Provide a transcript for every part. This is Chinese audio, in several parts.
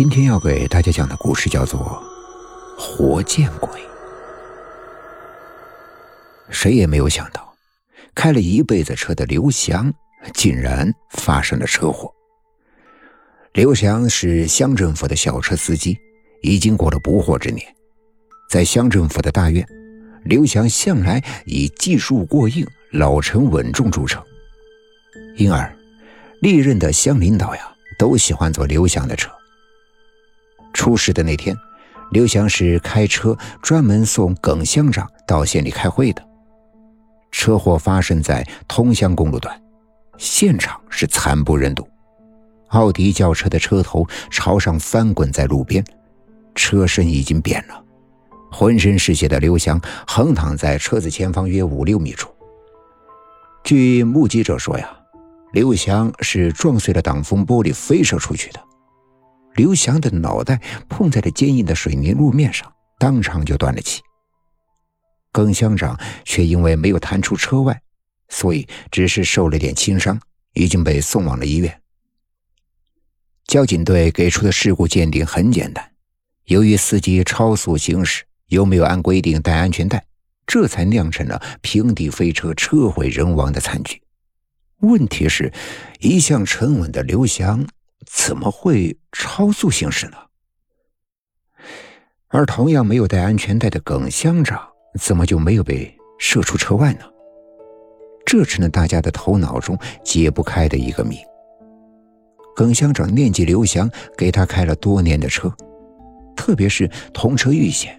今天要给大家讲的故事叫做《活见鬼》。谁也没有想到，开了一辈子车的刘翔竟然发生了车祸。刘翔是乡政府的小车司机，已经过了不惑之年。在乡政府的大院，刘翔向来以技术过硬、老成稳重著称，因而历任的乡领导呀都喜欢坐刘翔的车。出事的那天，刘翔是开车专门送耿乡长到县里开会的。车祸发生在通乡公路段，现场是惨不忍睹。奥迪轿车的车头朝上翻滚在路边，车身已经扁了。浑身是血的刘翔横躺在车子前方约五六米处。据目击者说呀，刘翔是撞碎了挡风玻璃飞射出去的。刘翔的脑袋碰在了坚硬的水泥路面上，当场就断了气。耿乡长却因为没有弹出车外，所以只是受了点轻伤，已经被送往了医院。交警队给出的事故鉴定很简单：由于司机超速行驶，又没有按规定戴安全带，这才酿成了平地飞车、车毁人亡的惨剧。问题是，一向沉稳的刘翔。怎么会超速行驶呢？而同样没有戴安全带的耿乡长，怎么就没有被射出车外呢？这成了大家的头脑中解不开的一个谜。耿乡长念及刘翔给他开了多年的车，特别是同车遇险，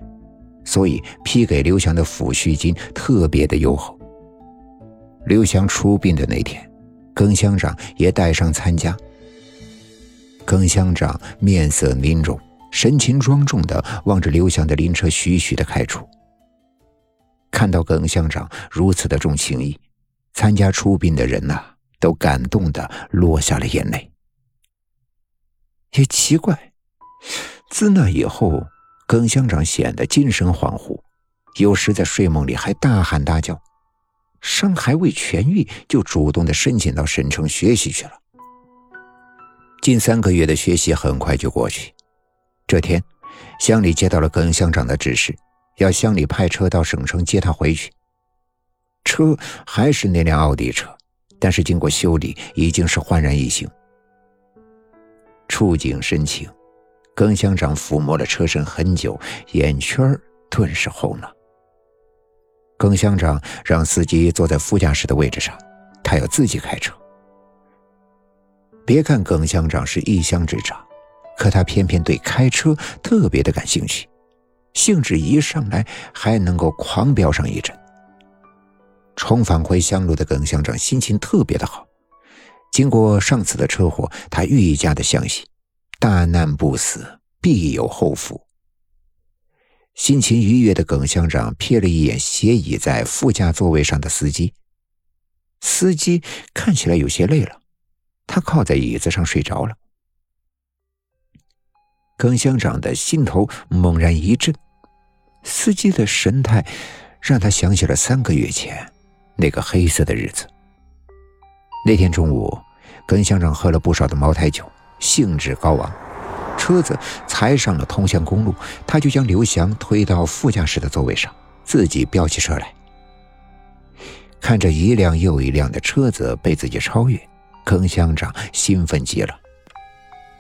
所以批给刘翔的抚恤金特别的优厚。刘翔出殡的那天，耿乡长也带上参加。耿乡长面色凝重，神情庄重地望着刘翔的灵车徐徐地开出。看到耿乡长如此的重情义，参加出殡的人呐，都感动的落下了眼泪。也奇怪，自那以后，耿乡长显得精神恍惚，有时在睡梦里还大喊大叫，伤还未痊愈，就主动的申请到省城学习去了。近三个月的学习很快就过去。这天，乡里接到了耿乡长的指示，要乡里派车到省城接他回去。车还是那辆奥迪车，但是经过修理，已经是焕然一新。触景生情，耿乡长抚摸了车身很久，眼圈顿时红了。耿乡长让司机坐在副驾驶的位置上，他要自己开车。别看耿乡长是一乡之长，可他偏偏对开车特别的感兴趣，兴致一上来还能够狂飙上一阵。重返回乡路的耿乡长心情特别的好，经过上次的车祸，他愈加的相信大难不死，必有后福。心情愉悦的耿乡长瞥了一眼斜倚在副驾座位上的司机，司机看起来有些累了。他靠在椅子上睡着了。耿乡长的心头猛然一震，司机的神态让他想起了三个月前那个黑色的日子。那天中午，耿乡长喝了不少的茅台酒，兴致高昂，车子才上了通乡公路，他就将刘翔推到副驾驶的座位上，自己飙起车来。看着一辆又一辆的车子被自己超越。耿乡长兴奋极了，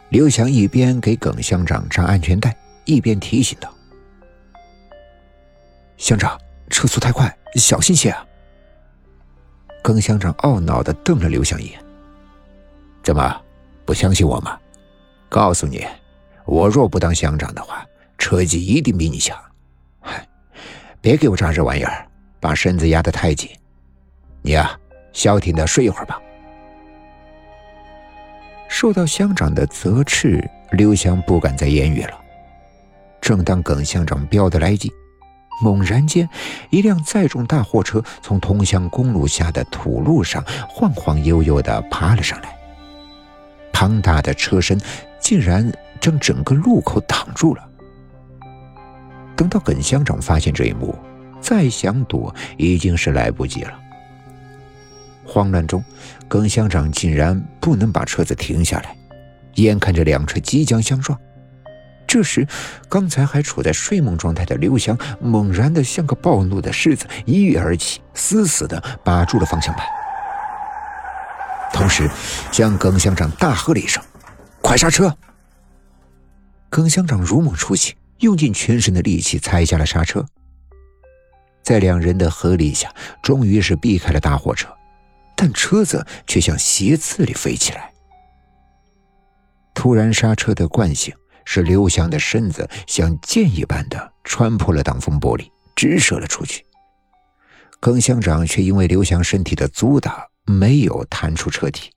刘翔一边给耿乡长扎安全带，一边提醒道：“乡长，车速太快，小心些啊！”耿乡长懊恼地瞪了刘翔一眼：“怎么，不相信我吗？告诉你，我若不当乡长的话，车技一定比你强。嗨，别给我扎这玩意儿，把身子压得太紧。你呀，消停的睡一会儿吧。”受到乡长的责斥，刘翔不敢再言语了。正当耿乡长飙得来劲，猛然间，一辆载重大货车从通乡公路下的土路上晃晃悠悠地爬了上来。庞大的车身竟然将整个路口挡住了。等到耿乡长发现这一幕，再想躲已经是来不及了。慌乱中，耿乡长竟然不能把车子停下来。眼看着两车即将相撞，这时，刚才还处在睡梦状态的刘翔猛然的像个暴怒的狮子，一跃而起，死死的把住了方向盘，同时向耿乡长大喝了一声：“快刹车！”耿乡长如梦初醒，用尽全身的力气踩下了刹车。在两人的合力下，终于是避开了大货车，但车子却向斜刺里飞起来。突然刹车的惯性使刘翔的身子像箭一般的穿破了挡风玻璃，直射了出去。耿乡长却因为刘翔身体的阻挡，没有弹出车体。